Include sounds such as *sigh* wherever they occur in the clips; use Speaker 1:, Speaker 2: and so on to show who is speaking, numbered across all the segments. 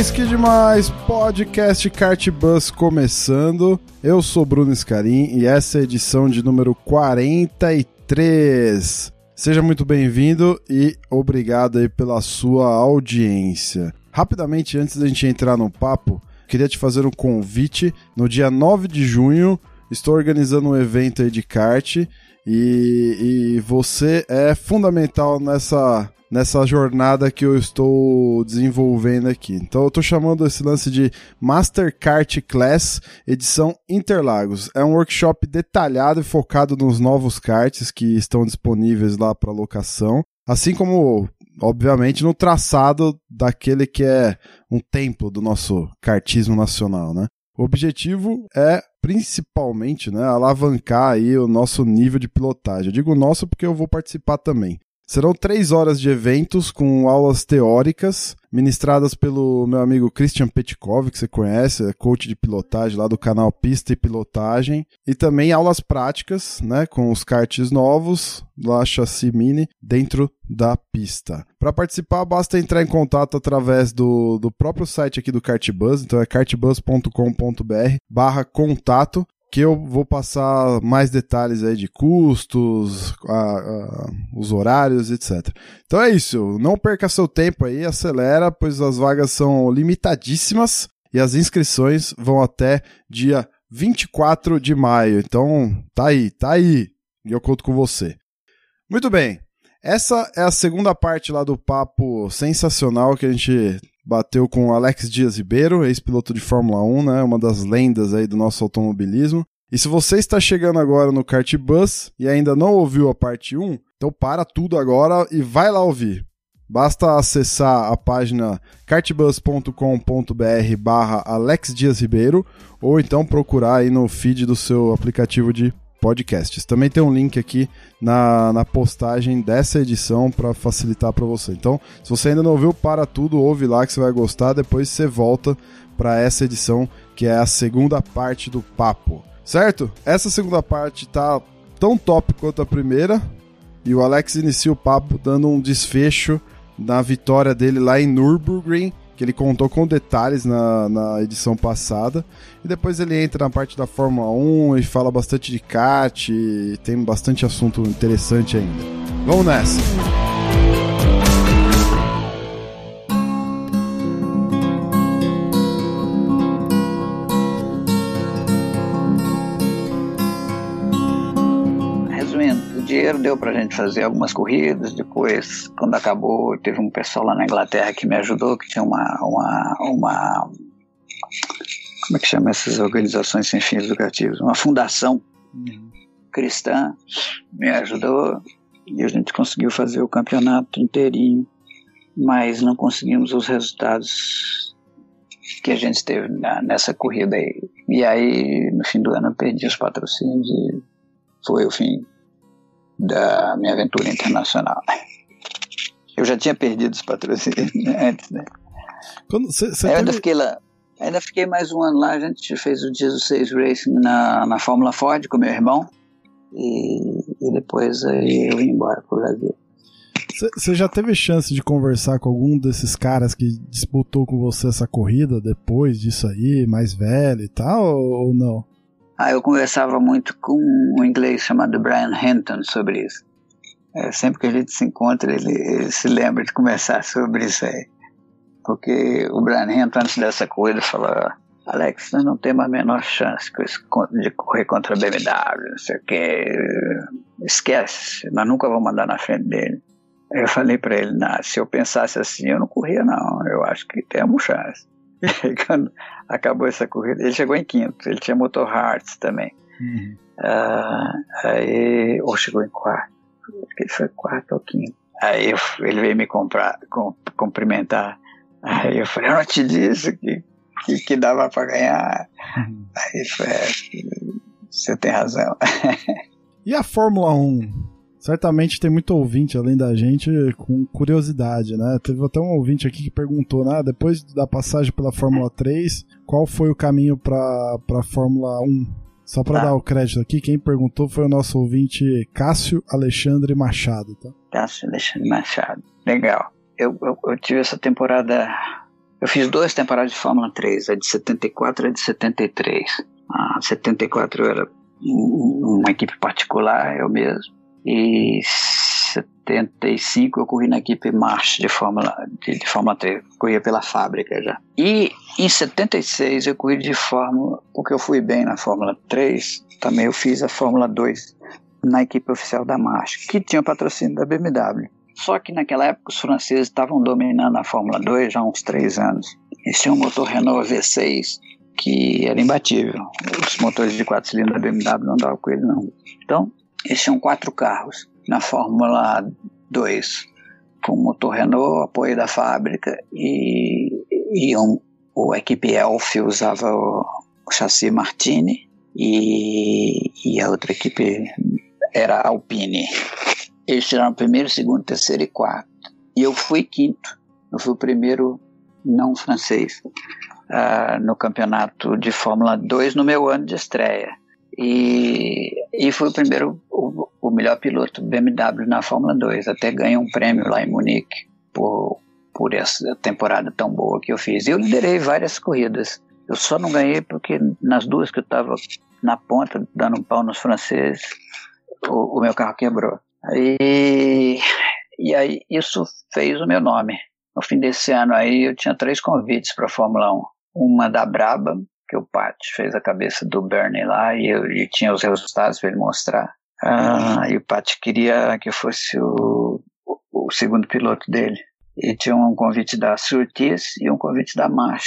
Speaker 1: Demais, que demais! Podcast Kart Bus começando. Eu sou Bruno Scarim e essa é a edição de número 43. Seja muito bem-vindo e obrigado aí pela sua audiência. Rapidamente, antes da gente entrar no papo, queria te fazer um convite. No dia 9 de junho, estou organizando um evento aí de kart e, e você é fundamental nessa nessa jornada que eu estou desenvolvendo aqui. Então eu estou chamando esse lance de Master Kart Class edição Interlagos. É um workshop detalhado e focado nos novos karts que estão disponíveis lá para locação, assim como obviamente no traçado daquele que é um templo do nosso kartismo nacional, né? O objetivo é principalmente, né, alavancar aí o nosso nível de pilotagem. Eu digo nosso porque eu vou participar também. Serão três horas de eventos com aulas teóricas ministradas pelo meu amigo Christian Petkov, que você conhece, é coach de pilotagem lá do canal Pista e Pilotagem, e também aulas práticas, né, com os karts novos lá Chassi Mini dentro da pista. Para participar, basta entrar em contato através do, do próprio site aqui do Kartbus, então é kartbus.com.br barra contato que eu vou passar mais detalhes aí de custos, a, a, os horários, etc. Então é isso, não perca seu tempo aí, acelera, pois as vagas são limitadíssimas e as inscrições vão até dia 24 de maio. Então tá aí, tá aí, e eu conto com você. Muito bem, essa é a segunda parte lá do papo sensacional que a gente bateu com Alex Dias Ribeiro, ex-piloto de Fórmula 1, né, uma das lendas aí do nosso automobilismo. E se você está chegando agora no Kart Bus e ainda não ouviu a parte 1, então para tudo agora e vai lá ouvir. Basta acessar a página kartbus.com.br barra Alex Dias Ribeiro ou então procurar aí no feed do seu aplicativo de podcasts. Também tem um link aqui na, na postagem dessa edição para facilitar para você. Então, se você ainda não ouviu, para tudo, ouve lá que você vai gostar. Depois você volta para essa edição que é a segunda parte do papo, certo? Essa segunda parte tá tão top quanto a primeira e o Alex inicia o papo dando um desfecho na vitória dele lá em Nürburgring que ele contou com detalhes na, na edição passada. E depois ele entra na parte da Fórmula 1 e fala bastante de kart, e tem bastante assunto interessante ainda. Vamos nessa!
Speaker 2: Resumindo, o dinheiro deu pra gente fazer algumas corridas, depois, quando acabou, teve um pessoal lá na Inglaterra que me ajudou, que tinha uma, uma, uma como é que chama essas organizações sem fins lucrativos? Uma fundação cristã me ajudou e a gente conseguiu fazer o campeonato inteirinho, mas não conseguimos os resultados que a gente teve na, nessa corrida aí. E aí, no fim do ano, eu perdi os patrocínios e foi o fim da minha aventura internacional. Eu já tinha perdido os patrocínios *laughs* antes, né?
Speaker 1: Quando cê, cê
Speaker 2: Eu ainda
Speaker 1: teve-
Speaker 2: fiquei lá. Ainda fiquei mais um ano lá. A gente fez o 16 Racing na, na Fórmula Ford com meu irmão. E, e depois eu vim embora pro Brasil.
Speaker 1: Você já teve chance de conversar com algum desses caras que disputou com você essa corrida depois disso aí, mais velho e tal, ou não?
Speaker 2: Ah, eu conversava muito com um inglês chamado Brian Hinton sobre isso. É, sempre que a gente se encontra, ele, ele se lembra de conversar sobre isso aí. Porque o Brian Hinton, antes dessa corrida, falou: Alex, nós não temos a menor chance de correr contra a BMW, não sei o quê. Esquece, nós nunca vamos andar na frente dele. Eu falei para ele: "Não, se eu pensasse assim, eu não corria, não. Eu acho que temos chance. E quando acabou essa corrida, ele chegou em quinto. Ele tinha motor Hearts também. Ah, aí, ou chegou em quarto. Ele foi quarto ou quinto. Aí eu, ele veio me comprar, com, cumprimentar. Aí eu falei, eu não te disse que, que, que dava para ganhar. Aí foi, é, você tem razão. *laughs*
Speaker 1: e a Fórmula 1? Certamente tem muito ouvinte, além da gente, com curiosidade, né? Teve até um ouvinte aqui que perguntou, né? Depois da passagem pela Fórmula 3, qual foi o caminho para a Fórmula 1? Só para tá. dar o crédito aqui, quem perguntou foi o nosso ouvinte Cássio Alexandre Machado, tá?
Speaker 2: Cássio Alexandre Machado. Legal. Eu, eu, eu tive essa temporada. Eu fiz duas temporadas de Fórmula 3, a de 74 e a de 73. A 74 eu era uma equipe particular, eu mesmo e 75 eu corri na equipe March de Fórmula, de, de Fórmula 3, corria pela fábrica já. E em 76 eu corri de Fórmula, porque eu fui bem na Fórmula 3, também eu fiz a Fórmula 2 na equipe oficial da March, que tinha o patrocínio da BMW. Só que naquela época os franceses estavam dominando a Fórmula 2 já há uns três anos. Eles tinham um motor Renault V6 que era imbatível. Os motores de quatro cilindros da BMW não davam com ele não. Então eles tinham quatro carros na Fórmula 2, com motor Renault, apoio da fábrica e, e um, o equipe Elf usava o, o chassi Martini e, e, a outra equipe era Alpine. Eles tiraram primeiro, segundo, terceiro e quarto. E eu fui quinto. Eu fui o primeiro não francês uh, no campeonato de Fórmula 2 no meu ano de estreia. E, e fui o primeiro, o, o melhor piloto BMW na Fórmula 2. Até ganhei um prêmio lá em Munique por, por essa temporada tão boa que eu fiz. Eu liderei várias corridas. Eu só não ganhei porque nas duas que eu estava na ponta, dando um pau nos franceses, o, o meu carro quebrou. E, e aí isso fez o meu nome. No fim desse ano aí eu tinha três convites para a Fórmula 1. Uma da Braba, que o Pat fez a cabeça do Bernie lá e, eu, e tinha os resultados para ele mostrar. Ah, e o Pat queria que eu fosse o, o, o, segundo piloto dele. E tinha um convite da Surtees e um convite da March.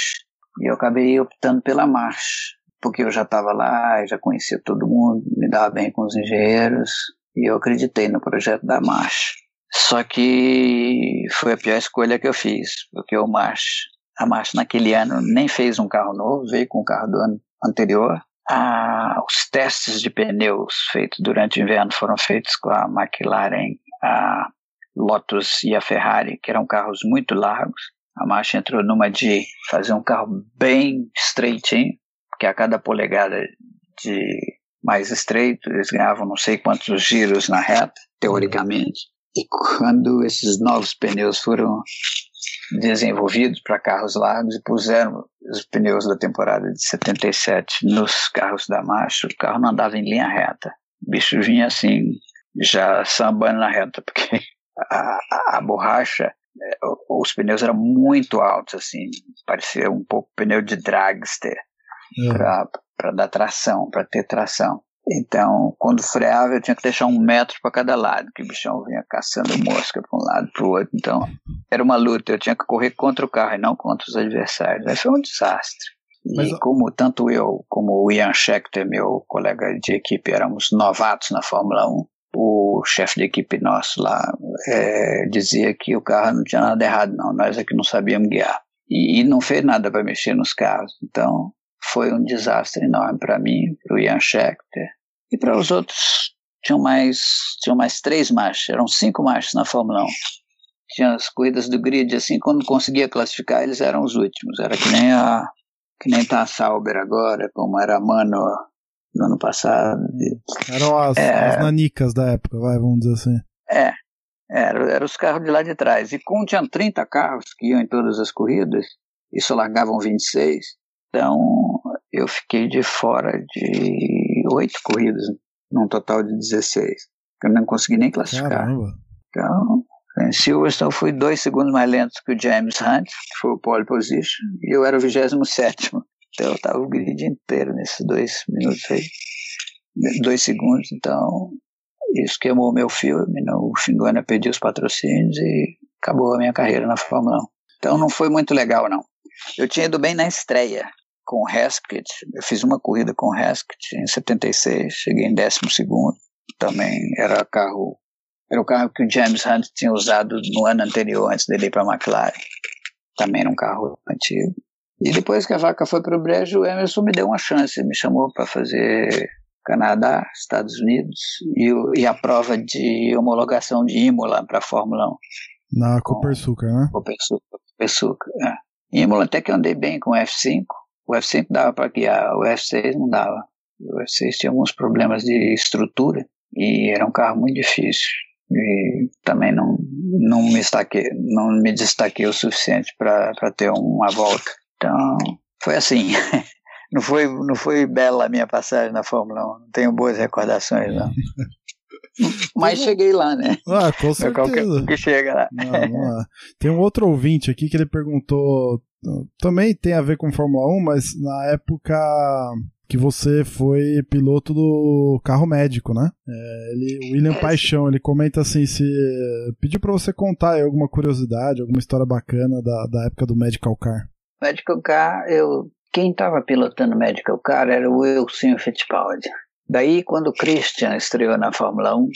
Speaker 2: E eu acabei optando pela March, porque eu já estava lá, já conhecia todo mundo, me dava bem com os engenheiros, e eu acreditei no projeto da March. Só que foi a pior escolha que eu fiz, porque o March a March naquele ano nem fez um carro novo, veio com o carro do ano anterior. Ah, os testes de pneus feitos durante o inverno foram feitos com a McLaren, a Lotus e a Ferrari, que eram carros muito largos. A March entrou numa de fazer um carro bem estreitinho, porque a cada polegada de mais estreito eles ganhavam não sei quantos giros na reta, teoricamente. E quando esses novos pneus foram desenvolvidos para carros largos e puseram os pneus da temporada de 77 nos carros da marcha, o carro não andava em linha reta. O bicho vinha assim, já sambando na reta, porque a, a, a borracha, é, os pneus eram muito altos, assim, parecia um pouco pneu de dragster, é. para dar tração, para ter tração. Então, quando freava, eu tinha que deixar um metro para cada lado, que o bichão vinha caçando mosca para um lado para o outro. Então, era uma luta, eu tinha que correr contra o carro e não contra os adversários. Aí foi um desastre. Mas... E como tanto eu como o Ian Schechter, meu colega de equipe, éramos novatos na Fórmula 1, o chefe de equipe nosso lá é, dizia que o carro não tinha nada errado, não, nós é que não sabíamos guiar. E, e não fez nada para mexer nos carros. Então, foi um desastre enorme para mim, para o Ian Schechter e para os outros. Tinham mais, tinham mais três marchas, eram cinco marchas na Fórmula 1. Tinha as corridas do grid, assim, quando conseguia classificar, eles eram os últimos. Era que nem a que nem tá a Sauber agora, como era a Mano no ano passado.
Speaker 1: Eram as, é, as nanicas da época, vai, vamos dizer assim.
Speaker 2: É, eram era os carros de lá de trás. E como tinham 30 carros que iam em todas as corridas, e só largavam 26, então eu fiquei de fora de oito corridas, num total de 16. Eu não consegui nem classificar. Caramba. Então, em Silverstone fui dois segundos mais lento que o James Hunt, que foi o pole position, e eu era o 27. Então eu estava o grid inteiro nesses dois minutos aí. Dois segundos, então isso queimou meu filme. O Xingona pediu os patrocínios e acabou a minha carreira na Fórmula 1. Então não foi muito legal, não. Eu tinha ido bem na estreia com o Heskett. Eu fiz uma corrida com o Heskett em 76, cheguei em 12 também era carro Era o carro que o James Hunt tinha usado no ano anterior, antes dele ir para a McLaren. Também era um carro antigo. E depois que a vaca foi para o brejo, o Emerson me deu uma chance, me chamou para fazer Canadá, Estados Unidos e, e, a prova de homologação de Imola para a Fórmula 1.
Speaker 1: Na Copersucar, né?
Speaker 2: Copersucar, Copersucar, é. Imola até que andei bem com o F5, o F5 dava para guiar, o F6 não dava. O F6 tinha alguns problemas de estrutura e era um carro muito difícil. E também não, não, me, destaquei, não me destaquei o suficiente para ter uma volta. Então, foi assim. *laughs* Não foi, não foi bela a minha passagem na Fórmula 1. Não tenho boas recordações, não. *laughs* Mas cheguei lá, né?
Speaker 1: Ah, com certeza.
Speaker 2: Qualquer que chega lá.
Speaker 1: Não, tem um outro ouvinte aqui que ele perguntou. Também tem a ver com Fórmula 1, mas na época que você foi piloto do carro médico, né? É, ele, William é, Paixão, ele comenta assim, se pediu para você contar alguma curiosidade, alguma história bacana da, da época do Medical Car.
Speaker 2: Medical Car, eu quem estava pilotando Medical Car era o Wilson Fittipaldi. Daí, quando o Christian estreou na Fórmula 1,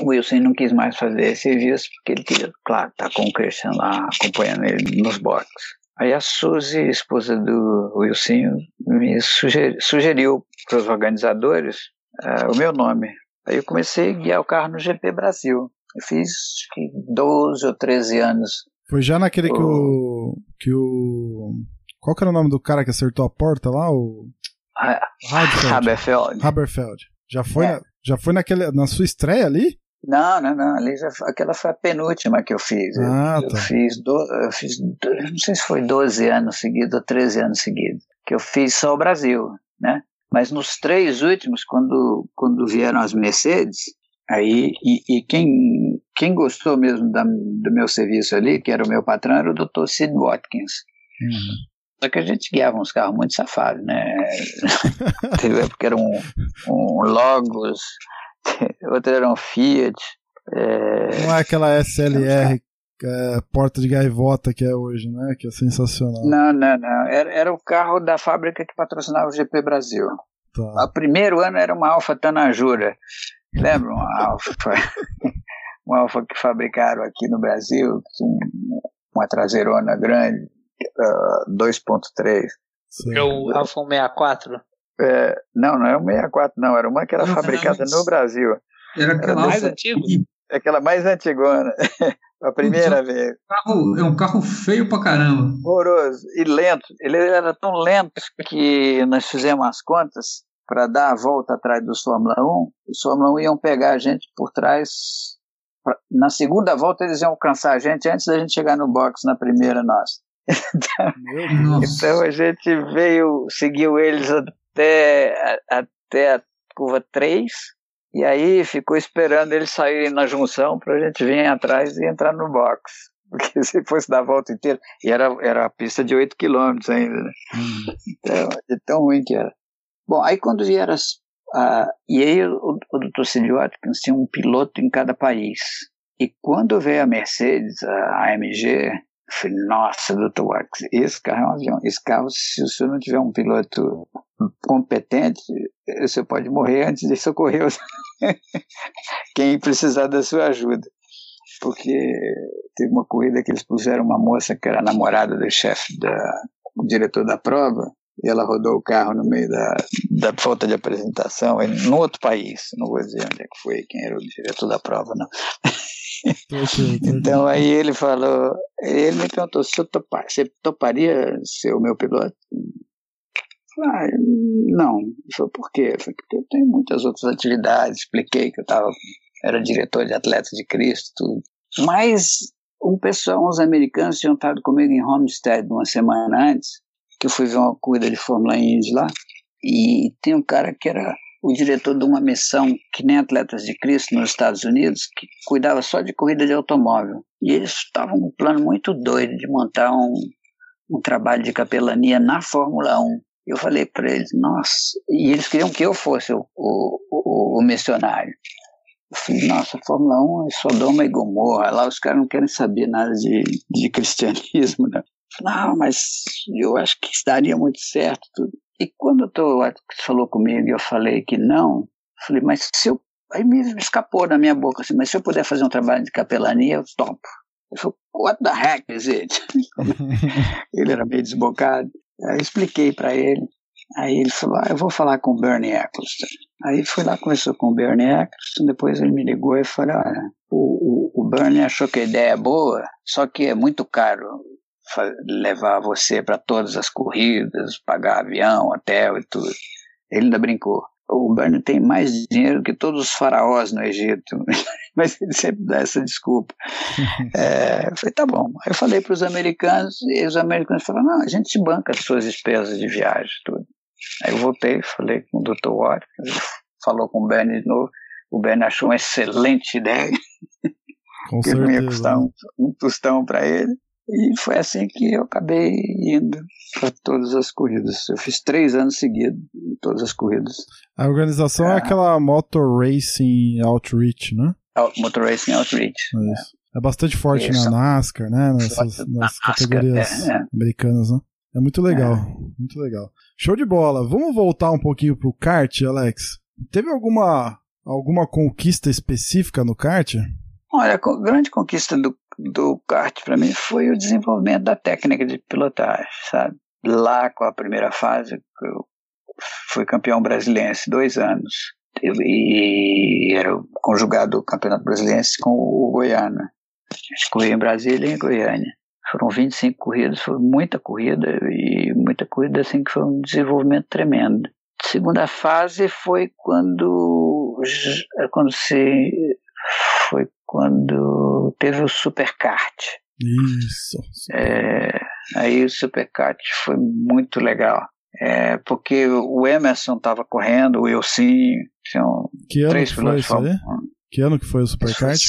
Speaker 2: o Wilson não quis mais fazer serviço, porque ele queria, claro, estar tá com o Christian lá, acompanhando ele nos boxes. Aí a Suzy, esposa do Wilson, me sugeriu para os organizadores uh, o meu nome. Aí eu comecei a guiar o carro no GP Brasil. Eu fiz acho que 12 ou 13 anos.
Speaker 1: Foi já naquele o... que o. que o. Qual que era o nome do cara que acertou a porta lá? O.
Speaker 2: Haberfeld.
Speaker 1: Haberfeld. Já foi, é. na, já foi naquele, na sua estreia ali?
Speaker 2: Não, não, não. Ali já, aquela foi a penúltima que eu fiz.
Speaker 1: Ah,
Speaker 2: eu,
Speaker 1: tá.
Speaker 2: eu fiz, do, eu fiz, não sei se foi 12 anos seguidos ou 13 anos seguidos, que eu fiz só o Brasil, né? Mas nos três últimos, quando, quando vieram as Mercedes, aí, e, e quem, quem gostou mesmo da, do meu serviço ali, que era o meu patrão, era o Dr. Sid Watkins.
Speaker 1: Uhum.
Speaker 2: Só que a gente guiava uns carros muito safados, né? *laughs* Teve época que era um, um Logos, *laughs* outro era um Fiat. É...
Speaker 1: Não é aquela SLR é, porta de gaivota que é hoje, né? Que é sensacional.
Speaker 2: Não, não, não. Era, era o carro da fábrica que patrocinava o GP Brasil.
Speaker 1: Tá.
Speaker 2: O primeiro ano era uma Alfa Tanajura. Lembra uma Alfa? *laughs* uma Alfa que fabricaram aqui no Brasil, uma traseirona grande, uh, 2.3.
Speaker 3: É o Alfa 64?
Speaker 2: É, não, não é o 64, não. Era uma que era não, fabricada no Brasil.
Speaker 3: Era aquela era mais antiga?
Speaker 2: Aquela mais antigona. *laughs* A primeira vez.
Speaker 3: Carro, é um carro feio pra caramba.
Speaker 2: Horroroso. E lento. Ele era tão lento que nós fizemos as contas para dar a volta atrás do Fórmula 1. Os Fórmula 1 iam pegar a gente por trás. Na segunda volta eles iam alcançar a gente antes da gente chegar no box na primeira nossa. Então, então a gente veio, seguiu eles até, até a curva 3 e aí ficou esperando eles saírem na junção para a gente vir atrás e entrar no box. *laughs* Porque se fosse dar a volta inteira, e era, era a pista de 8 km ainda, né? Então, de tão ruim que era. Bom, aí quando vieram as. Uh, e aí o, o Dr. Cid Watkins tinha um piloto em cada país. E quando veio a Mercedes, a AMG, falei, nossa, Dr. Watkins, esse carro é um avião. Esse carro, se você não tiver um piloto competente, você pode morrer antes de socorrer *laughs* quem precisar da sua ajuda. Porque teve uma corrida que eles puseram uma moça que era namorada do chefe, da, do diretor da prova, e ela rodou o carro no meio da, da falta de apresentação, em outro país, não vou dizer onde é que foi, quem era o diretor da prova, não. *laughs* *laughs* então aí ele falou, ele me perguntou se eu topar, você toparia ser o meu piloto? Ah, não. Ele falou, por quê? Eu falei, porque eu tenho muitas outras atividades. Expliquei que eu tava, era diretor de Atletas de Cristo, tudo. Mas um pessoal, uns americanos tinham estado comigo em Homestead uma semana antes, que eu fui ver uma corrida de Fórmula Indy lá, e tem um cara que era o diretor de uma missão que nem Atletas de Cristo nos Estados Unidos, que cuidava só de corrida de automóvel. E eles estavam com um plano muito doido de montar um, um trabalho de capelania na Fórmula 1. Eu falei para eles, nossa, e eles queriam que eu fosse o, o, o, o missionário. Eu falei, nossa, Fórmula 1 é Sodoma e Gomorra, lá os caras não querem saber nada de, de *laughs* cristianismo, né? Não, mas eu acho que daria muito certo tudo. E quando o. Watkins falou comigo e eu falei que não, falei, mas se eu aí me escapou da minha boca assim, mas se eu puder fazer um trabalho de capelania, eu topo. Eu falei, what the heck is it? *laughs* ele era meio desbocado. Aí eu expliquei para ele. Aí ele falou, ah, eu vou falar com o Bernie Eccleston. Aí fui lá, conversou com o Bernie Eccleston, depois ele me ligou e falou, olha, o, o, o Bernie achou que a ideia é boa, só que é muito caro levar você para todas as corridas, pagar avião, hotel e tudo. Ele ainda brincou. O Bernie tem mais dinheiro que todos os faraós no Egito, *laughs* mas ele sempre dá essa desculpa. *laughs* é, eu falei, tá bom. Aí eu falei para os americanos, e os americanos falaram, não, a gente banca as suas despesas de viagem, tudo. Aí eu voltei, falei com o Dr. Watt, falou com o Bernie de novo, o Bernie achou uma excelente ideia,
Speaker 1: Com *laughs*
Speaker 2: que
Speaker 1: certeza.
Speaker 2: não ia custar um, um tostão para ele. E foi assim que eu acabei indo para todas as corridas. Eu fiz três anos seguidos em todas as corridas.
Speaker 1: A organização é
Speaker 2: Ah.
Speaker 1: aquela Motor Racing Outreach, né?
Speaker 2: Out- Motor Racing Outreach.
Speaker 1: É isso. É bastante forte na NASCAR, né? Nessas, nas categorias
Speaker 2: é, é.
Speaker 1: americanas, né? É muito legal, muito legal. Show de bola. Vamos voltar um pouquinho pro kart, Alex. Teve alguma alguma conquista específica no kart?
Speaker 2: Olha, a grande conquista do, do kart para mim foi o desenvolvimento da técnica de pilotagem, sabe? Lá com a primeira fase, eu fui campeão brasilense dois anos. E era conjugado o campeonato brasilense com o Goiânia. Corria em Brasília e em Goiânia. Foram 25 corridas, foi muita corrida e muita corrida assim que foi um desenvolvimento tremendo. Segunda fase foi quando quando se foi quando teve o Superkart.
Speaker 1: Isso.
Speaker 2: É, aí o Superkart foi muito legal. É, porque o Emerson estava correndo, o Elcinho, tinham
Speaker 1: Que ano
Speaker 2: três
Speaker 1: que foi
Speaker 2: pilotos
Speaker 1: isso
Speaker 2: 1.
Speaker 1: Que ano que foi o Superkart?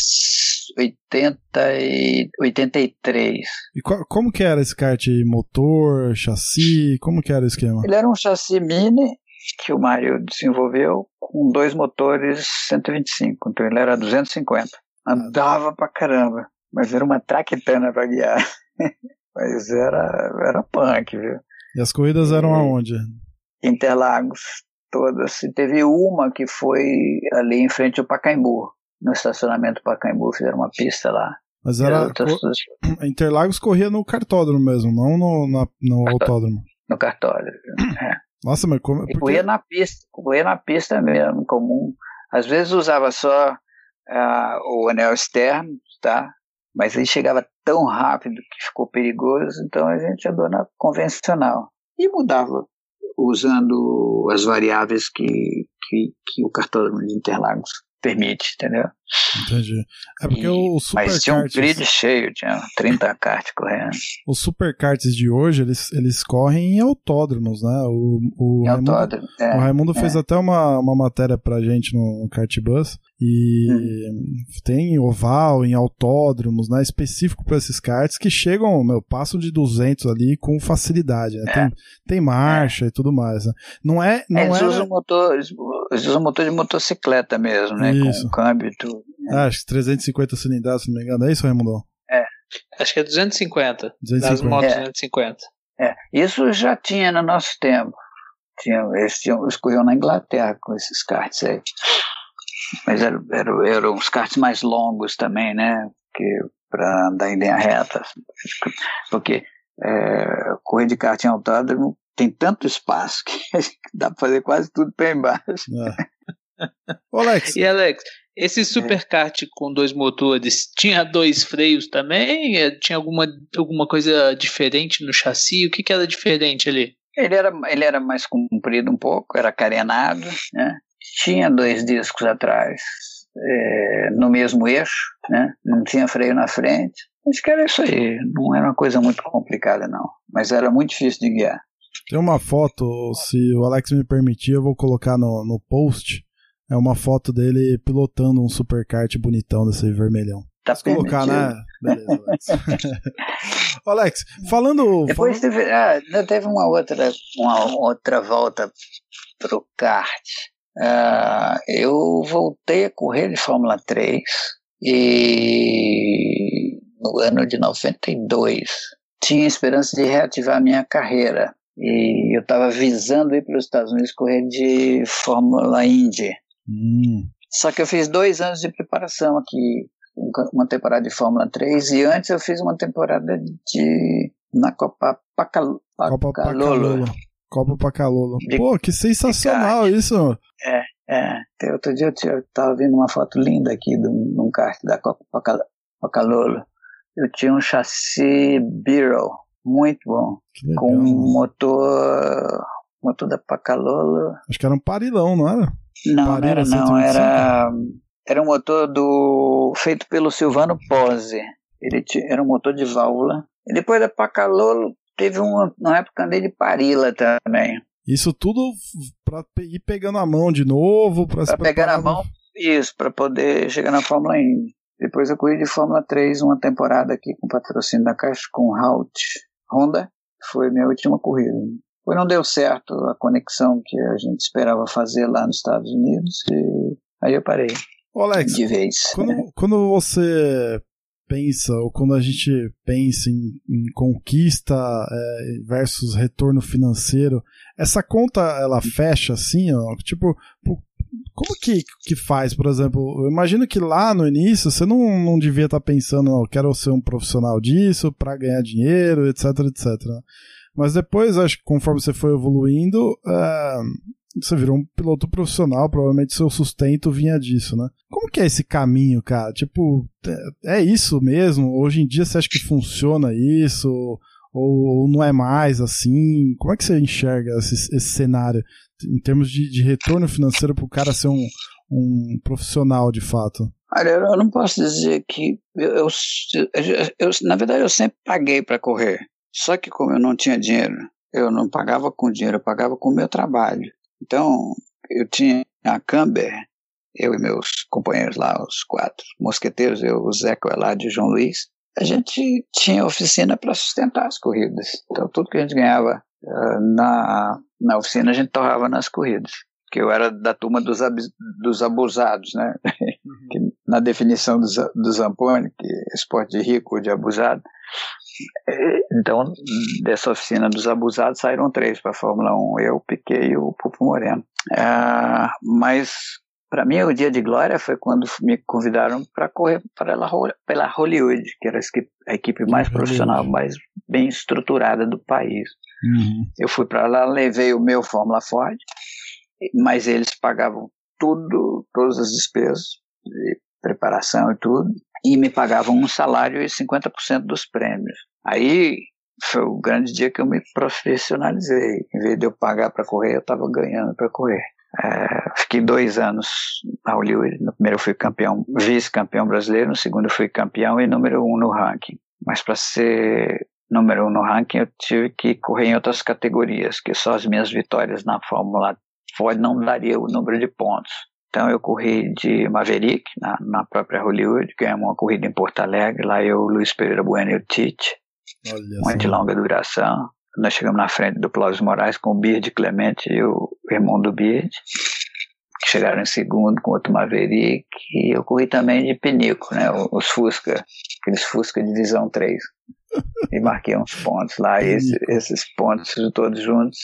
Speaker 2: 80 e 83.
Speaker 1: E qual- como que era esse kart? Motor, chassi? Como que era o esquema?
Speaker 2: Ele era um chassi mini que o Mário desenvolveu com dois motores 125, então ele era 250. Andava pra caramba, mas era uma traquitana pra guiar. *laughs* mas era, era punk, viu?
Speaker 1: E as corridas eram aonde?
Speaker 2: Interlagos, todas. E teve uma que foi ali em frente ao Pacaembu, no estacionamento do Pacaembu, fizeram uma pista lá.
Speaker 1: Mas
Speaker 2: E
Speaker 1: era.
Speaker 2: outras *clears throat*
Speaker 1: Interlagos corria no cartódromo mesmo, não no, na- no autódromo.
Speaker 2: no cartório. *clears throat* É.
Speaker 1: Nossa, mas como.
Speaker 2: E corria na pista, corria na pista mesmo, comum. Às vezes usava só ah, o anel externo, tá? Mas ele chegava tão rápido que ficou perigoso, então a gente andou na convencional. E mudava, usando as variáveis que, que, que o cartódromo de Interlagos permite, entendeu?
Speaker 1: Entendi. É porque
Speaker 2: E-
Speaker 1: o
Speaker 2: Mas tinha um grid cheio, tinha 30 kart correndo.
Speaker 1: Os superkarts de hoje, eles, eles correm em autódromos, né? O, o Raimundo,
Speaker 2: autódromo. É,
Speaker 1: o Raimundo fez até uma, uma matéria pra gente no, no Kart Bus. E
Speaker 2: Hum.
Speaker 1: tem oval, em autódromos, né? Específico pra esses karts que chegam, meu, passam de 200 ali com facilidade, né?
Speaker 2: É.
Speaker 1: Tem, tem marcha e tudo mais, né? Não é. Não
Speaker 2: É, eles,
Speaker 1: é
Speaker 2: usam motor, eles usam motor de motocicleta mesmo, né?
Speaker 1: Isso.
Speaker 2: Com câmbio e tudo.
Speaker 1: Ah, acho que 350 cilindradas, se não me engano. É isso, Raimundo?
Speaker 3: Acho que é 250. Das
Speaker 1: 250.
Speaker 3: motos
Speaker 2: É.
Speaker 3: 250.
Speaker 2: É, isso já tinha no nosso tempo. Tinha, eles, tinham, eles corriam na Inglaterra com esses karts aí. Mas eram, eram, eram uns karts mais longos também, né? Que para andar em linha reta. Porque é, correr de kart em autódromo tem tanto espaço *laughs* que dá para fazer quase tudo pé embaixo.
Speaker 1: É. Ô, Alex,
Speaker 3: E Alex, esse superkart com dois motores tinha dois freios também? Eh, Tinha alguma, alguma coisa diferente no chassi? O que, que era diferente ali?
Speaker 2: Ele era, ele era mais comprido um pouco, era carenado, né? Tinha dois discos atrás, é, no mesmo eixo, né? Não tinha freio na frente. Acho que era isso aí. Não era uma coisa muito complicada, não. Mas era muito difícil de guiar.
Speaker 1: Tem uma foto, se o Alex me permitir, eu vou colocar no, no post. É uma foto dele pilotando um superkart bonitão desse vermelhão.
Speaker 2: Tá
Speaker 1: Se colocar, né? Beleza, Alex. *laughs* Alex, falando.
Speaker 2: Depois
Speaker 1: falando-
Speaker 2: teve, ah, teve uma outra, uma outra volta pro kart. Ah, eu voltei a correr de Fórmula 3 e no ano de 92 tinha esperança de reativar a minha carreira. E eu estava visando ir para os Estados Unidos correr de Fórmula Indy.
Speaker 1: Hum,
Speaker 2: Só que eu fiz dois anos de preparação aqui, uma temporada de Fórmula 3 e antes eu fiz uma temporada de na Copa Pacalolo.
Speaker 1: Copa Pacalolo. Copa Pacalolo. Pô, que sensacional isso.
Speaker 2: É, é. Outro dia eu tava vendo uma foto linda aqui de um, de um kart da Copa Pacalolo. Eu tinha um chassi Biro, muito bom, com um motor, motor da Pacalolo.
Speaker 1: Acho que era um parilão, não era?
Speaker 2: Não, não era não, era era um motor do feito pelo Silvano Pose. Ele tinha, era um motor de válvula. E depois da Pacalolo teve uma, uma época andei de Parila também.
Speaker 1: Isso tudo para ir pegando a mão de novo, para se
Speaker 2: pegar na mão, isso, para poder chegar na Fórmula Indy. Depois eu corri de Fórmula 3 uma temporada aqui com patrocínio da Caixa com Halt Honda. Foi minha última corrida. Pois não deu certo a conexão que a gente esperava fazer lá nos Estados Unidos e aí eu parei.
Speaker 1: Ô Alex,
Speaker 2: de vez.
Speaker 1: Quando, *laughs* quando você pensa, ou quando a gente pensa em, em conquista é, versus retorno financeiro, essa conta ela fecha assim, ó, tipo, como que, que faz, por exemplo? Eu imagino que lá no início você não, não devia estar tá pensando, não, quero ser um profissional disso para ganhar dinheiro, etc, etc. Mas depois, acho que conforme você foi evoluindo, é, você virou um piloto profissional, provavelmente seu sustento vinha disso, né? Como que é esse caminho, cara? Tipo, é, é isso mesmo? Hoje em dia você acha que funciona isso? Ou, ou não é mais assim? Como é que você enxerga esse, esse cenário em termos de, de retorno financeiro para o cara ser um, um profissional de fato?
Speaker 2: Olha, eu não posso dizer que. Eu, eu, eu na verdade, eu sempre paguei para correr. Só que, como eu não tinha dinheiro, eu não pagava com dinheiro, eu pagava com o meu trabalho. Então, eu tinha a Camber, eu e meus companheiros lá, os quatro mosqueteiros, eu, o Zeca, o Eladio e o João Luiz, a gente tinha oficina para sustentar as corridas. Então, tudo que a gente ganhava uh, na, na oficina, a gente torrava nas corridas. Que eu era da turma dos, ab, dos abusados, né? Uhum. *laughs* na definição do, do Zamponi, que é esporte de rico ou de abusado, então, dessa oficina dos abusados saíram três para a Fórmula 1, eu, Piquet e o Pupo Moreno. Ah, mas para mim o dia de glória foi quando me convidaram para correr pela, pela Hollywood, que era a equipe mais profissional, mais bem estruturada do país. Uhum. Eu fui para lá, levei o meu Fórmula Ford, mas eles pagavam tudo, todas as despesas, de preparação e tudo, e me pagavam um salário e 50% dos prêmios. Aí foi o grande dia que eu me profissionalizei. Em vez de eu pagar para correr, eu estava ganhando para correr. É, fiquei dois anos na Hollywood. No primeiro eu fui campeão, vice-campeão brasileiro, no segundo eu fui campeão e número um no ranking. Mas para ser número um no ranking, eu tive que correr em outras categorias, que só as minhas vitórias na Fórmula Ford não daria o número de pontos. Então eu corri de Maverick, na, na própria Hollywood, ganhamos uma corrida em Porto Alegre, lá eu, Luiz Pereira Bueno e o Tite, uma de longa duração. Nós chegamos na frente do Clóvis Moraes com o Bird Clemente e o irmão do Bird, que chegaram em segundo com outro Maverick, e eu corri também de Penico, né, os Fusca, aqueles Fusca Divisão 3. e marquei uns pontos lá, e esse, esses pontos todos juntos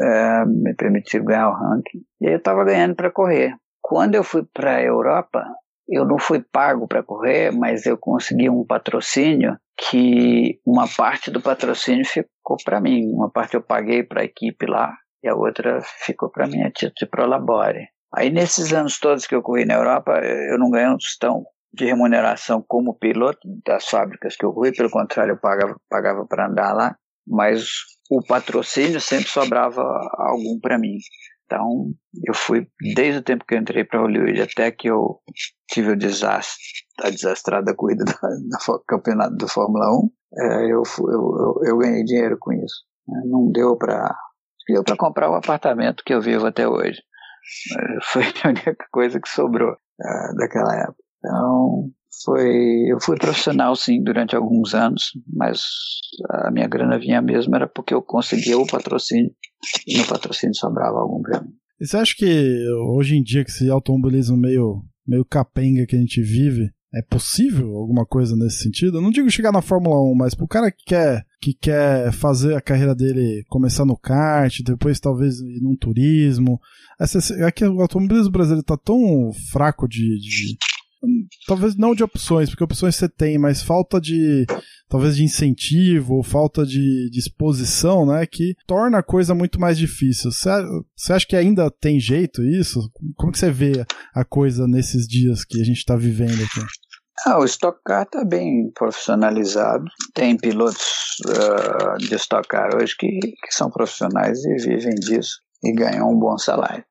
Speaker 2: é, me permitiram ganhar o ranking. E aí eu estava ganhando para correr. Quando eu fui para a Europa, eu não fui pago para correr, mas eu consegui um patrocínio que uma parte do patrocínio ficou para mim. Uma parte eu paguei para a equipe lá e a outra ficou para mim a título de Prolabore. Aí nesses anos todos que eu corri na Europa, eu não ganhei um tostão de remuneração como piloto das fábricas que eu corri, pelo contrário, eu pagava, pagava para andar lá, mas o patrocínio sempre sobrava algum para mim. Então, eu fui, desde o tempo que eu entrei para Hollywood até que eu tive o desastre, a desastrada corrida *laughs* da, da campeonato do Fórmula 1, é, eu, eu, eu, eu, ganhei dinheiro com isso. É, não deu para deu para comprar o apartamento que eu vivo até hoje. É, foi a única coisa que sobrou é, daquela época. Então, foi, eu fui profissional sim durante alguns anos, mas a minha grana vinha mesmo era porque eu conseguia o patrocínio no patrocínio sobrava algum para mim.
Speaker 1: E você acha que hoje em dia que esse automobilismo meio meio capenga que a gente vive, É possível alguma coisa nesse sentido? Eu não digo chegar na Fórmula 1, mas pro cara que quer, que quer fazer a carreira dele começar no kart, depois talvez ir num turismo. Essa, é que o automobilismo brasileiro tá tão fraco de, de talvez não de opções, porque opções você tem, mas falta de talvez de incentivo ou falta de, exposição, né, que torna a coisa muito mais difícil. Você acha que ainda tem jeito isso? Como que você vê a coisa nesses dias que a gente está vivendo aqui?
Speaker 2: Ah, o Stock Car está bem profissionalizado. Tem pilotos uh, de Stock Car hoje que, que são profissionais e vivem disso e ganham um bom salário.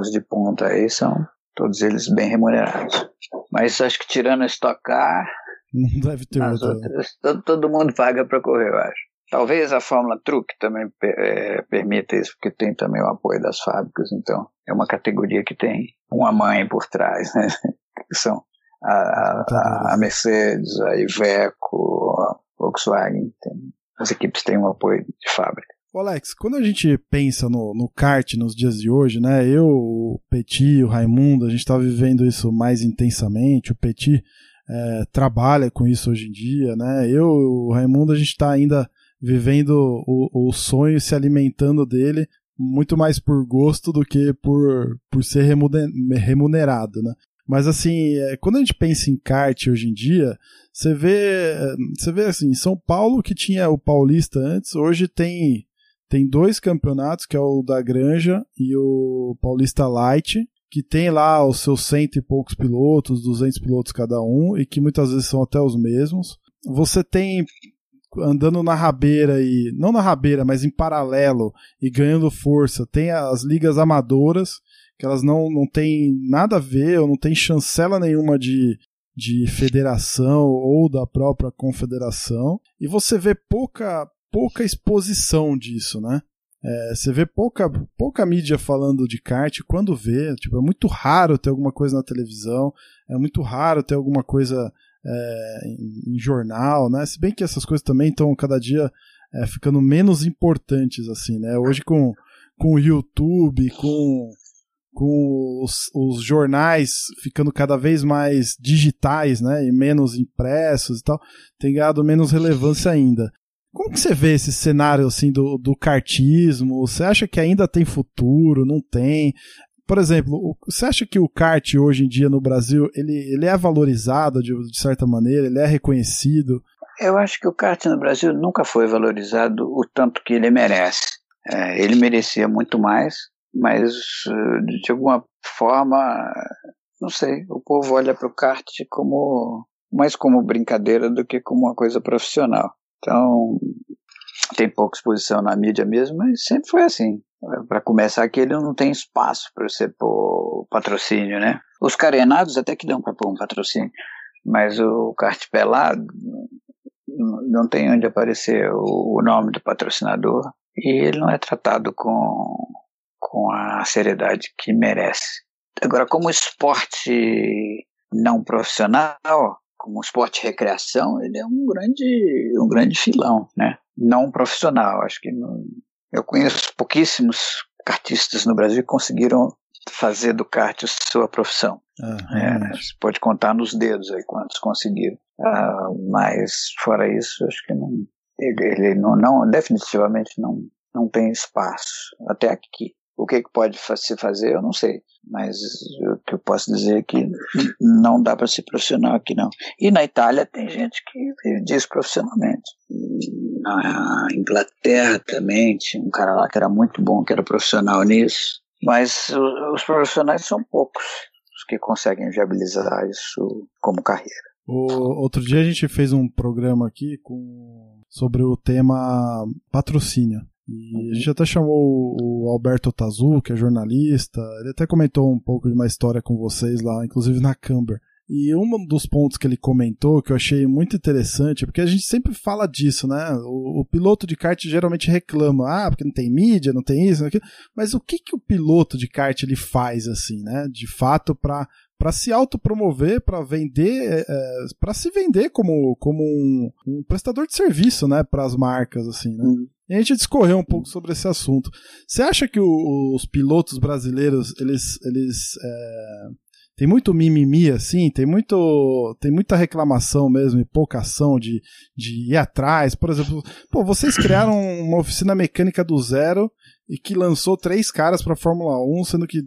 Speaker 2: Os de ponta aí são todos eles bem remunerados. Mas acho que tirando a Stock Car,
Speaker 1: não deve ter
Speaker 2: As outras, todo, todo mundo paga para correr, eu acho. Talvez a Fórmula Truck também é, permita isso, porque tem também o apoio das fábricas, então é uma categoria que tem uma mãe por trás, né? *laughs* que são a, a, a, Mercedes, a Iveco, a Volkswagen, tem, as equipes têm um apoio de fábrica.
Speaker 1: Alex, quando a gente pensa no, no kart nos dias de hoje, né? Eu, o Petit, o Raimundo, a gente está vivendo isso mais intensamente. O Petit é, trabalha com isso hoje em dia, né? Eu, o Raimundo, a gente está ainda vivendo o, o sonho, se alimentando dele, muito mais por gosto do que por, por ser remunerado, né? Mas assim, é, quando a gente pensa em kart hoje em dia, você vê, você vê assim, São Paulo que tinha o Paulista antes, hoje tem tem dois campeonatos, que é o da Granja e o Paulista Light, que tem lá os seus cento e poucos pilotos, 200 pilotos cada um, e que muitas vezes são até os mesmos. Você tem andando na rabeira e não na rabeira, mas em paralelo e ganhando força, tem as ligas amadoras que elas não, não têm nada a ver ou não tem chancela nenhuma de, de federação ou da própria confederação e você vê pouca pouca exposição disso, né? É, você vê pouca, pouca mídia falando de kart, quando vê, tipo, é muito raro ter alguma coisa na televisão, é muito raro ter alguma coisa é, em, em, jornal, né? Se bem que essas coisas também estão cada dia é, ficando menos importantes, assim, né? Hoje com, com o YouTube, com, com os, os jornais ficando cada vez mais digitais, né? E menos impressos e tal, tem ganhado menos relevância ainda. Como que você vê esse cenário assim do, do cartismo? Você acha que ainda tem futuro? Não tem? Por exemplo, você acha que o kart hoje em dia no Brasil ele, ele é valorizado de, de certa maneira? Ele é reconhecido?
Speaker 2: Eu acho que o kart no Brasil nunca foi valorizado o tanto que ele merece. É, ele merecia muito mais, mas de alguma forma, não sei, o povo olha para o kart como mais como brincadeira do que como uma coisa profissional. Então, tem pouca exposição na mídia mesmo, mas sempre foi assim. Para começar aqui, ele não tem espaço para você pôr patrocínio, né? Os carenados até que dão para pôr um patrocínio, mas o kart pelado não tem onde aparecer o nome do patrocinador e ele não é tratado com, com a seriedade que merece. Agora, como esporte não profissional, como esporte de recreação, ele é um grande, um grande filão, né? Não profissional. Acho que não, eu conheço pouquíssimos kartistas no Brasil que conseguiram fazer do kart sua profissão. Uhum. É, você pode contar nos dedos aí quantos conseguiram. Ah, mas fora isso, acho que não, ele, ele não, não, definitivamente não, não tem espaço até aqui. O que, que pode se fazer, eu não sei. Mas o que eu posso dizer é que não dá para ser profissional aqui, não. E na Itália tem gente que diz profissionalmente. Na Inglaterra também tinha um cara lá que era muito bom, que era profissional nisso. Mas os profissionais são poucos os que conseguem viabilizar isso como carreira.
Speaker 1: O, outro dia a gente fez um programa aqui com, sobre o tema patrocínio. E a gente até chamou o Alberto Tazu, que é jornalista, ele até comentou um pouco de uma história com vocês lá, inclusive na Camber. E um dos pontos que ele comentou que eu achei muito interessante, porque a gente sempre fala disso, né? O, o, piloto de kart geralmente reclama, ah, porque não tem mídia, não tem isso, não aquilo. Mas o que que o piloto de kart ele faz assim, né? De fato para para se autopromover, para vender, é, é para se vender como, como um, um, prestador de serviço, né, para as marcas, assim, né? Uhum. E a gente discorreu um pouco sobre esse assunto. Você acha que o, os pilotos brasileiros, eles, eles é, tem muito mimimi assim, tem muito tem muita reclamação mesmo e pouca ação de, de ir atrás. Por exemplo, pô, vocês criaram uma oficina mecânica do zero e que lançou três caras para Fórmula 1, sendo que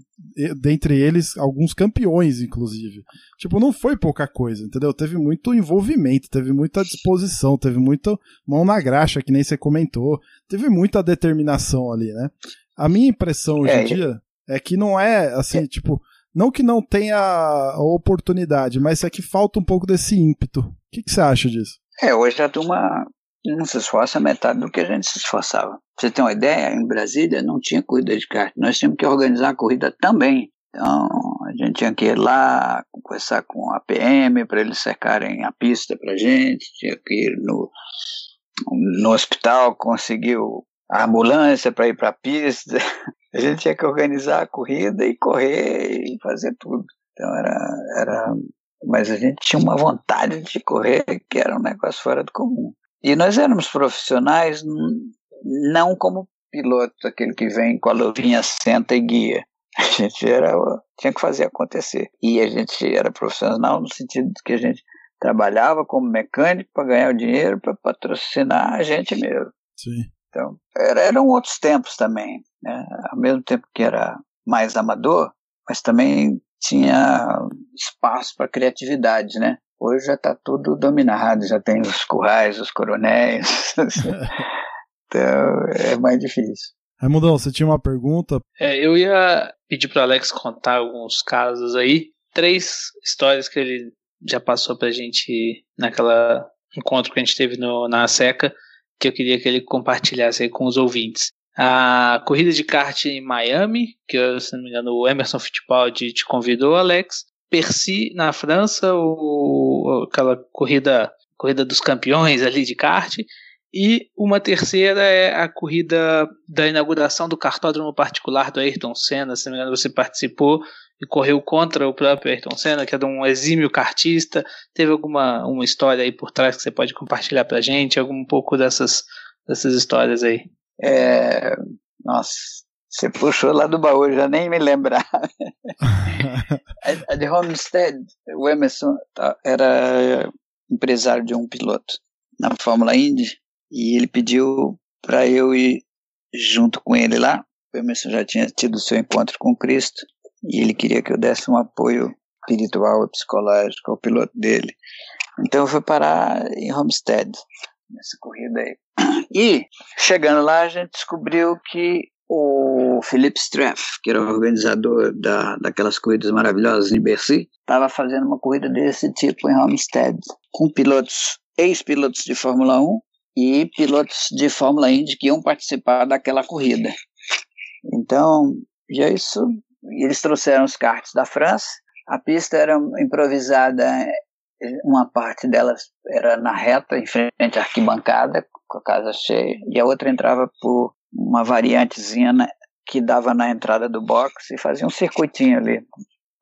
Speaker 1: dentre eles alguns campeões inclusive. Tipo, não foi pouca coisa, entendeu? Teve muito envolvimento, teve muita disposição, teve muita mão na graxa, que nem você comentou. Teve muita determinação ali, né? A minha impressão hoje em é, dia é que não é assim, é. tipo, não que não tenha a oportunidade, mas é que falta um pouco desse ímpeto. O que, que você acha disso?
Speaker 2: É, hoje a turma não se esforça metade do que a gente se esforçava. Pra você tem uma ideia, em Brasília não tinha corrida de kart. Nós tínhamos que organizar a corrida também. Então, a gente tinha que ir lá, conversar com a PM para eles cercarem a pista para gente, tinha que ir no, no hospital, conseguir a ambulância para ir para a pista. *laughs* A gente tinha que organizar a corrida e correr e fazer tudo. Então era, era. Mas a gente tinha uma vontade de correr que era um negócio fora do comum. E nós éramos profissionais não como piloto, aquele que vem com a luvinha, senta e guia. *laughs* A gente era, tinha que fazer acontecer. E a gente era profissional no sentido de que a gente trabalhava como mecânico para ganhar o dinheiro para patrocinar a gente mesmo.
Speaker 1: Sim.
Speaker 2: Então, era, eram outros tempos também. Né? Ao mesmo tempo que era mais amador, mas também tinha espaço para criatividade, né? Hoje já está tudo dominado, já tem os currais, os coronéis. *laughs* então é mais difícil.
Speaker 1: Raimundão, você tinha uma pergunta?
Speaker 3: É, eu ia pedir para Alex contar alguns casos aí. Três histórias que ele já passou para a gente naquela encontro que a gente teve no, na SECA que eu queria que ele compartilhasse aí com os ouvintes. A corrida de kart em Miami, que se não me engano o Emerson Fittipaldi te convidou, Alex. Percy na França, o, aquela corrida, corrida dos campeões ali de kart. E uma terceira é a corrida da inauguração do cartódromo particular do Ayrton Senna. Se não me engano, você participou e correu contra o próprio Ayrton Senna, que é de um exímio cartista. Teve alguma uma história aí por trás que você pode compartilhar pra gente? Algum um pouco dessas, dessas histórias aí?
Speaker 2: É, nossa, você puxou lá do baú, já nem me lembrar. a, *laughs* de Homestead, o Emerson tá, era empresário de um piloto na Fórmula Indy e ele pediu para eu ir junto com ele lá. O Emerson já tinha tido seu encontro com Cristo e ele queria que eu desse um apoio espiritual e psicológico ao piloto dele. Então eu fui parar em Homestead, nessa corrida aí. E, chegando lá, a gente descobriu que o Philip Streff, que era o organizador da, daquelas corridas maravilhosas em Bercy, estava fazendo uma corrida desse tipo em Homestead, com pilotos, ex-pilotos de Fórmula 1 e pilotos de Fórmula Indy que iam participar daquela corrida. Então, já isso eles trouxeram os karts da França. A pista era improvisada, uma parte delas era na reta, em frente à arquibancada, com a casa cheia, e a outra entrava por uma variantezinha né, que dava na entrada do box e fazia um circuitinho ali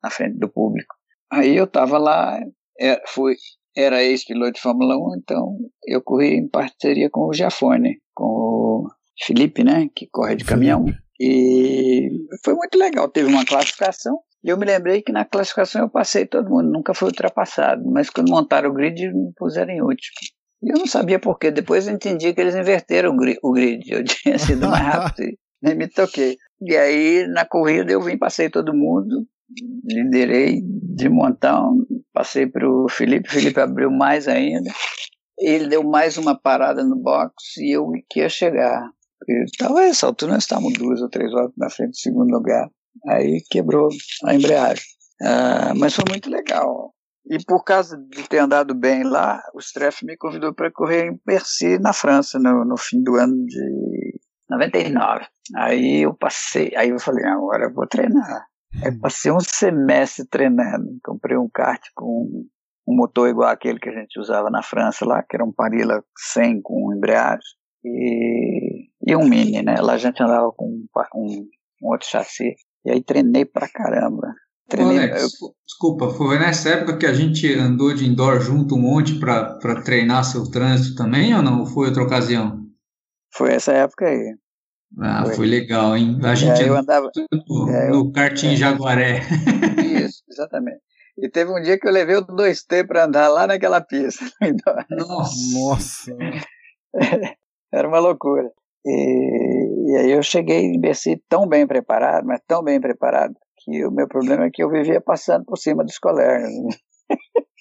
Speaker 2: na frente do público. Aí eu estava lá, era, é, fui, era ex-piloto de Fórmula 1, então eu corri em parceria com o Giafone, com o Felipe, né, que corre de caminhão. E foi muito legal. Teve uma classificação. E eu me lembrei que na classificação eu passei todo mundo, nunca fui ultrapassado. Mas quando montaram o grid, me puseram em último. E eu não sabia porquê. Depois eu entendi que eles inverteram o grid. Eu *laughs* tinha sido mais rápido e nem me toquei. E aí, na corrida, eu vim, passei todo mundo, liderei de montão, passei para o Felipe. O Felipe abriu mais ainda. Ele deu mais uma parada no box e eu que ia chegar. Então, essa altura nós estávamos duas ou três horas na frente do segundo lugar. Aí quebrou a embreagem. Ah, mas foi muito legal. E por causa de ter andado bem lá, o Streff me convidou para correr em Percy, na França, no, no fim do ano de 99. Aí eu passei, aí eu falei, agora eu vou treinar. Aí passei um semestre treinando. Comprei um kart com um motor igual aquele que a gente usava na França lá, que era um Parilla 100 com embreagem. E e um Mini, né? Lá a gente andava com um, um, um outro chassi. E aí treinei pra caramba. Treinei,
Speaker 4: Alex, eu... desculpa, foi nessa época que a gente andou de indoor junto um monte para treinar seu trânsito também ou não? Foi outra ocasião?
Speaker 2: Foi essa época aí.
Speaker 4: Ah, foi, foi legal, hein? A gente
Speaker 2: é, eu andava
Speaker 4: no, é, no karting
Speaker 2: é,
Speaker 4: Jaguaré.
Speaker 2: Isso. exatamente. E teve um dia que eu levei o 2T para andar lá naquela pista.
Speaker 1: Nossa! Nossa. *laughs*
Speaker 2: Era uma loucura. E, e aí eu cheguei em Bessi tão bem preparado, mas tão bem preparado, que o meu problema é que eu vivia passando por cima dos colegas. *laughs*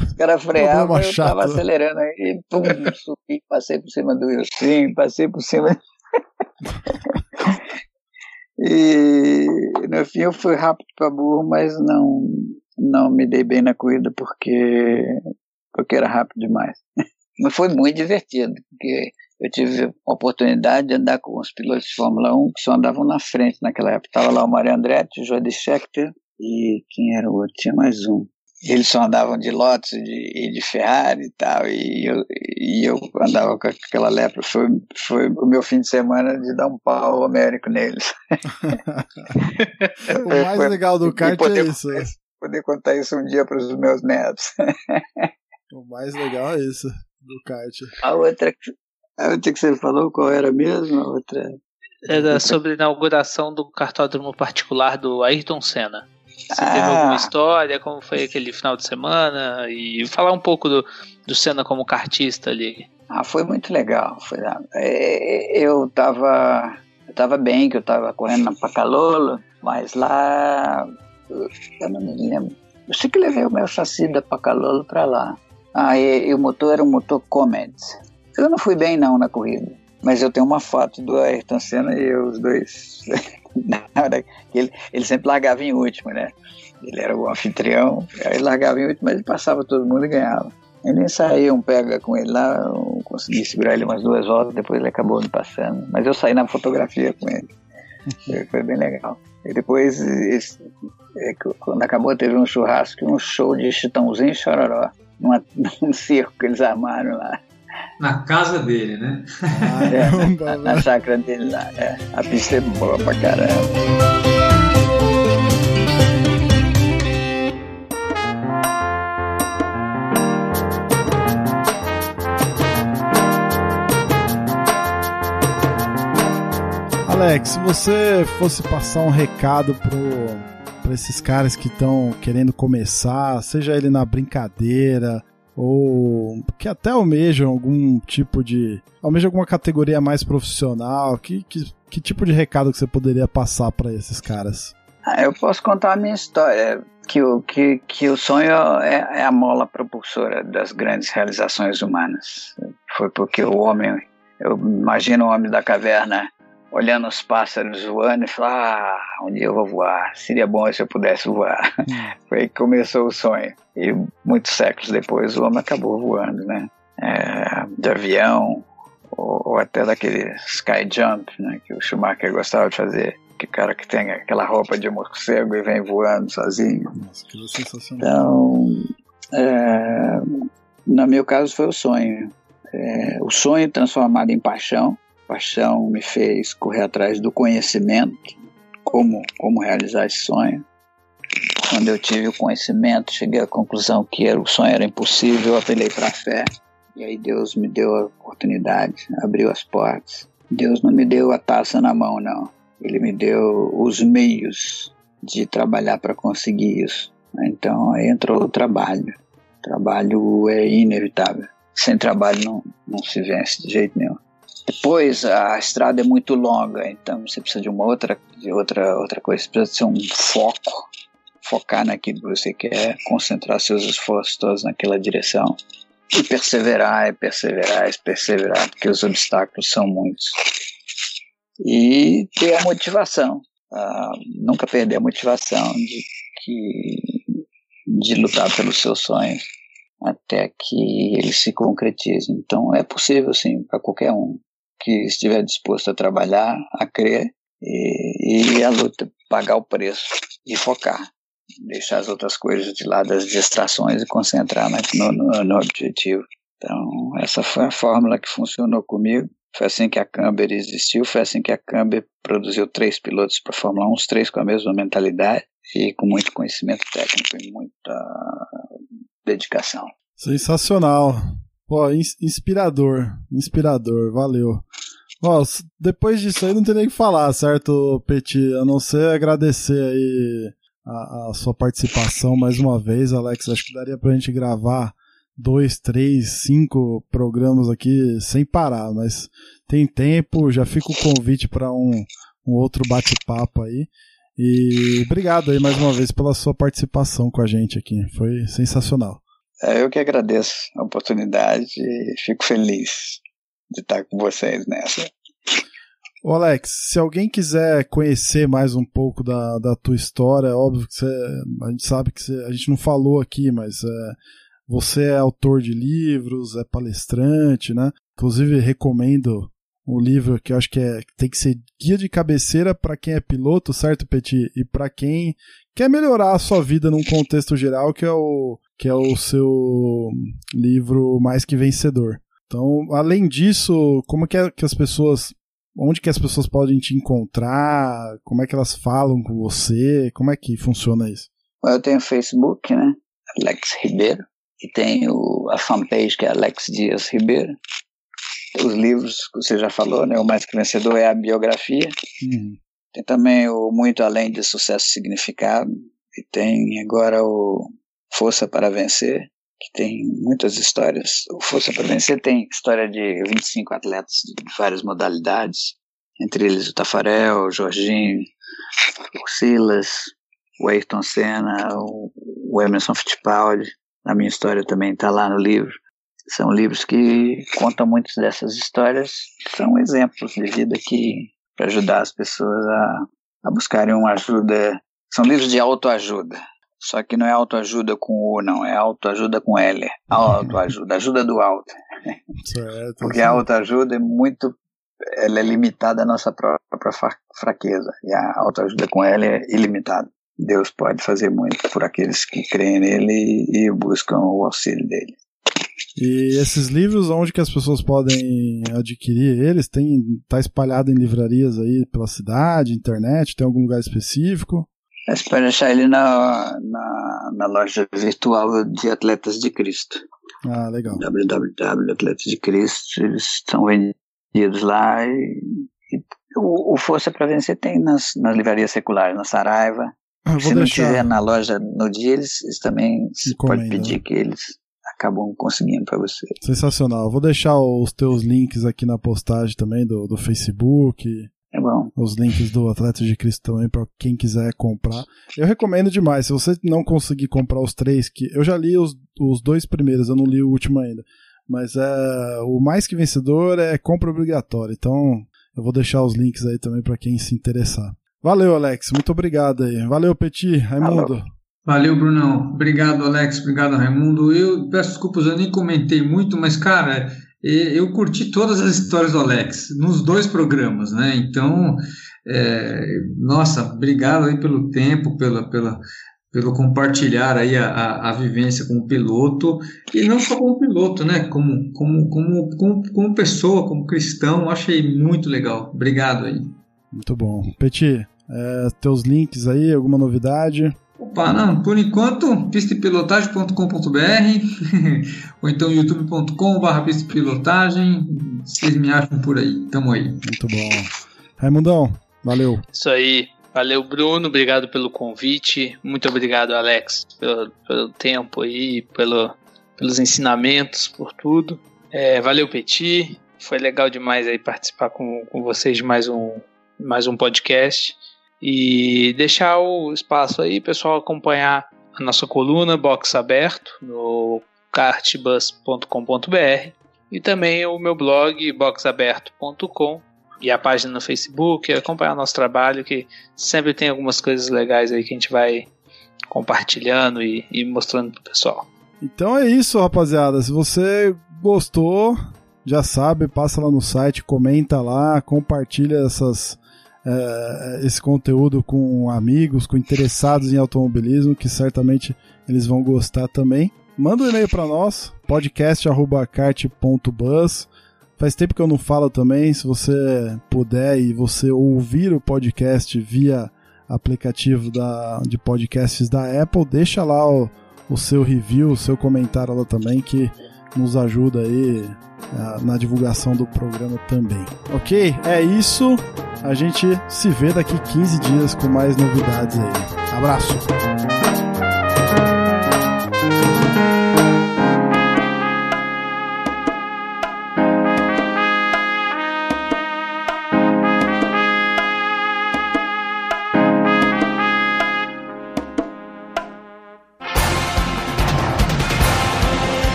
Speaker 2: Os caras freavam, eu estava acelerando aí, pum, subi, passei por cima do Wilson, passei por cima. *laughs* e no fim eu fui rápido para burro, mas não, não me dei bem na corrida porque, porque era rápido demais. *laughs* Mas foi muito divertido, porque eu tive a oportunidade de andar com os pilotos de Fórmula 1 que só andavam na frente naquela época. Estava lá o Mario Andretti, o Jordi Scheckter e quem era o outro? Tinha mais um. Eles só andavam de Lotus e de, de, Ferrari e tal, e eu, e eu andava com aquela lepra. Foi, foi o meu fim de semana de dar um pau homérico neles. *laughs*
Speaker 1: o mais foi, legal do kart é isso.
Speaker 2: Poder contar isso um dia para os meus netos.
Speaker 1: o mais legal é isso do kart.
Speaker 2: A outra, a outra que você falou, qual era mesmo? A outra.
Speaker 3: Era sobre a inauguração do cartódromo particular do Ayrton Senna. Você ah. teve alguma história, como foi aquele final de semana? E falar um pouco do, do Senna como kartista ali.
Speaker 2: Ah, foi muito legal. Foi, é, eu estava eu tava bem, que eu estava correndo na Pacalolo, mas lá eu não me lembro. Eu sei que levei o meu chassi da Pacalolo para lá. Ah, e, e, o motor era um motor Comet. Eu não fui bem não na corrida, mas eu tenho uma foto do Ayrton Senna e eu, os dois. *laughs* na hora que ele, ele sempre largava em último, né? Ele era o anfitrião, aí largava em último, mas ele passava todo mundo e ganhava. Ele nem saía um pega com ele lá, eu consegui segurar ele umas duas voltas, depois ele acabou me passando. Mas eu saí na fotografia com ele. Foi bem legal. E depois, esse, é, quando acabou, teve um churrasco, um show de Chitãozinho e Chororó numa, *laughs* num circo que eles armaram lá.
Speaker 4: Na casa dele, né?
Speaker 2: Ah, é, *laughs* na, chácara dele lá. É. A pista é boa pra caramba.
Speaker 1: Alex, se você fosse passar um recado pro para esses caras que estão querendo começar, seja ele na brincadeira ou que até almejam algum tipo de. almejam alguma categoria mais profissional? Que, que, que tipo de recado que você poderia passar para esses caras?
Speaker 2: Ah, eu posso contar a minha história. Que o, que, que o sonho é, é a mola propulsora das grandes realizações humanas. Foi porque o homem, eu imagino o homem da caverna olhando os pássaros voando e falando, ah, um dia eu vou voar, seria bom se eu pudesse voar. Hum. *laughs* Foi aí que começou o sonho. E muitos séculos depois o homem acabou voando, né? É, de avião, ou, ou, até daquele sky jump, né? Que o Schumacher gostava de fazer. Que cara que tem aquela roupa de morcego e vem voando sozinho.
Speaker 1: Nossa, que sensacional.
Speaker 2: Então, é, no meu caso foi o sonho. É, o sonho transformado em paixão paixão me fez correr atrás do conhecimento, como, como realizar esse sonho. Quando eu tive o conhecimento, cheguei à conclusão que era, o sonho era impossível, eu apelei para a fé. E aí Deus me deu a oportunidade, abriu as portas. Deus não me deu a taça na mão, não. Ele me deu os meios de trabalhar para conseguir isso. Então aí entrou o trabalho. O trabalho é inevitável. Sem trabalho não, não se vence de jeito nenhum. Depois a estrada é muito longa, então você precisa de uma outra, de outra, outra coisa, você precisa ser um foco, focar naquilo que você quer, concentrar seus esforços todos naquela direção e perseverar, e perseverar, e perseverar, porque os obstáculos são muitos. E ter a motivação, uh, nunca perder a motivação de, que, de lutar pelos seus sonhos até que eles se concretizem. Então é possível sim para qualquer um que estiver disposto a trabalhar, a crer e, e a luta, pagar o preço e focar. Deixar as outras coisas de lado, as distrações e concentrar no, no, no objetivo. Então, essa foi a fórmula que funcionou comigo. Foi assim que a Camber existiu, foi assim que a Camber produziu três pilotos para a Fórmula 1, os três com a mesma mentalidade e com muito conhecimento técnico e muita dedicação.
Speaker 1: Sensacional. Pô, inspirador, inspirador, valeu. Ó, depois disso aí não tem nem o que falar, certo, Petit? A não ser agradecer aí a, a, sua participação mais uma vez, Alex. Acho que daria pra gente gravar dois, três, cinco programas aqui sem parar, mas tem tempo, já fica o convite para um, um outro bate-papo aí. E obrigado aí mais uma vez pela sua participação com a gente aqui. Foi sensacional.
Speaker 2: É, eu que agradeço a oportunidade e fico feliz de estar com vocês nessa.
Speaker 1: Ô Alex, se alguém quiser conhecer mais um pouco da, da tua história, é óbvio que você, a gente sabe que você, a gente não falou aqui, mas é, você é autor de livros, é palestrante, né? Inclusive recomendo um livro que eu acho que é, tem que ser guia de cabeceira para quem é piloto, certo, Petit? E para quem quer melhorar a sua vida num contexto geral, que é o que é o seu livro Mais que Vencedor. Então, além disso, como que, é que as pessoas onde que as pessoas podem te encontrar? Como é que elas falam com você? Como é que funciona isso?
Speaker 2: Eu tenho Facebook, né? Alex Ribeiro. E tenho a fanpage que é Alex Dias Ribeiro. Os livros que você já falou, né? O Mais Que Vencedor é a biografia. Uhum. Tem também o Muito Além de Sucesso e Significado. E tem agora o Força para Vencer, que tem muitas histórias. O Força para Vencer tem história de 25 atletas de várias modalidades, entre eles o Tafarel, o Jorginho, o Silas, o Ayrton Senna, o Emerson Fittipaldi. A minha história também está lá no livro. São livros que contam muitas dessas histórias, são exemplos de vida que para ajudar as pessoas a, a buscarem uma ajuda. São livros de autoajuda. Só que não é autoajuda com O, não, é autoajuda com L. Autoajuda, ajuda do alto. Certo, Porque a autoajuda é muito. Ela é limitada à nossa própria fraqueza. E a autoajuda com L é ilimitada. Deus pode fazer muito por aqueles que creem nele e buscam o auxílio dele.
Speaker 1: E esses livros, onde que as pessoas podem adquirir eles? Tem, tá espalhado em livrarias aí pela cidade, internet? Tem algum lugar específico?
Speaker 2: Você pode achar ele na, na, na, loja virtual de Atletas de Cristo.
Speaker 1: Ah, legal.
Speaker 2: www Atletas de Cristo, eles estão vendidos lá e, e o, o, Força para Vencer tem nas, nas livrarias seculares, na Saraiva. Se não tiver na loja no dia, eles, eles também pode pedir que eles acabam conseguindo para você.
Speaker 1: Sensacional. Vou deixar os teus links aqui na postagem também do, do Facebook,
Speaker 2: é bom.
Speaker 1: Os links do Atleta de Cristo também para quem quiser comprar. Eu recomendo demais. Se você não conseguir comprar os três, que eu já li os, os dois primeiros, eu não li o último ainda. Mas é o mais que vencedor é compra obrigatória. Então eu vou deixar os links aí também para quem se interessar. Valeu, Alex. Muito obrigado aí. Valeu, Petit. Raimundo. Valeu.
Speaker 4: Valeu, Brunão. Obrigado, Alex. Obrigado, Raimundo. Eu peço desculpas, eu nem comentei muito, mas, cara, eu curti todas as histórias do Alex, nos dois programas, né? Então, é, nossa, obrigado aí pelo tempo, pela, pela, pelo compartilhar aí a, a, a, vivência como piloto, e não só como piloto, né? Como, como, como, como, como pessoa, como cristão, achei muito legal. Obrigado aí.
Speaker 1: Muito bom. Peti, é, teus links aí, alguma novidade?
Speaker 4: Opa, não, por enquanto, pistepilotagem.com.br *laughs* ou então youtube.com.br pistepilotagem. Vocês me acham por aí, tamo aí.
Speaker 1: Muito bom. Raimundão, valeu.
Speaker 3: Isso aí. Valeu, Bruno. Obrigado pelo convite. Muito obrigado, Alex, pelo, pelo tempo aí, pelo, pelos ensinamentos, por tudo. É, valeu, Petit. Foi legal demais aí participar com, com vocês de mais um, mais um podcast. E deixar o espaço aí, pessoal, acompanhar a nossa coluna Box Aberto no cartbus.com.br e também o meu blog boxaberto.com e a página no Facebook, acompanhar nosso trabalho que sempre tem algumas coisas legais aí que a gente vai compartilhando e, e mostrando pro pessoal.
Speaker 1: Então é isso, rapaziada. Se você gostou, já sabe, passa lá no site, comenta lá, compartilha essas é, esse conteúdo com amigos, com interessados em automobilismo, que certamente eles vão gostar também. Manda um e-mail para nós, podcast.kart.bus. Faz tempo que eu não falo também, se você puder e você ouvir o podcast via aplicativo da, de podcasts da Apple, deixa lá o, o seu review, o seu comentário lá também, que nos ajuda aí na divulgação do programa também. Ok? É isso. A gente se vê daqui 15 dias com mais novidades aí. Abraço!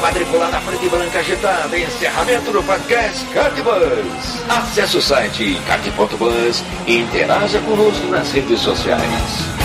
Speaker 5: Quadriculada preta e branca agitada. Encerramento do podcast Cardbus. Acesse o site card.bus e interaja conosco nas redes sociais.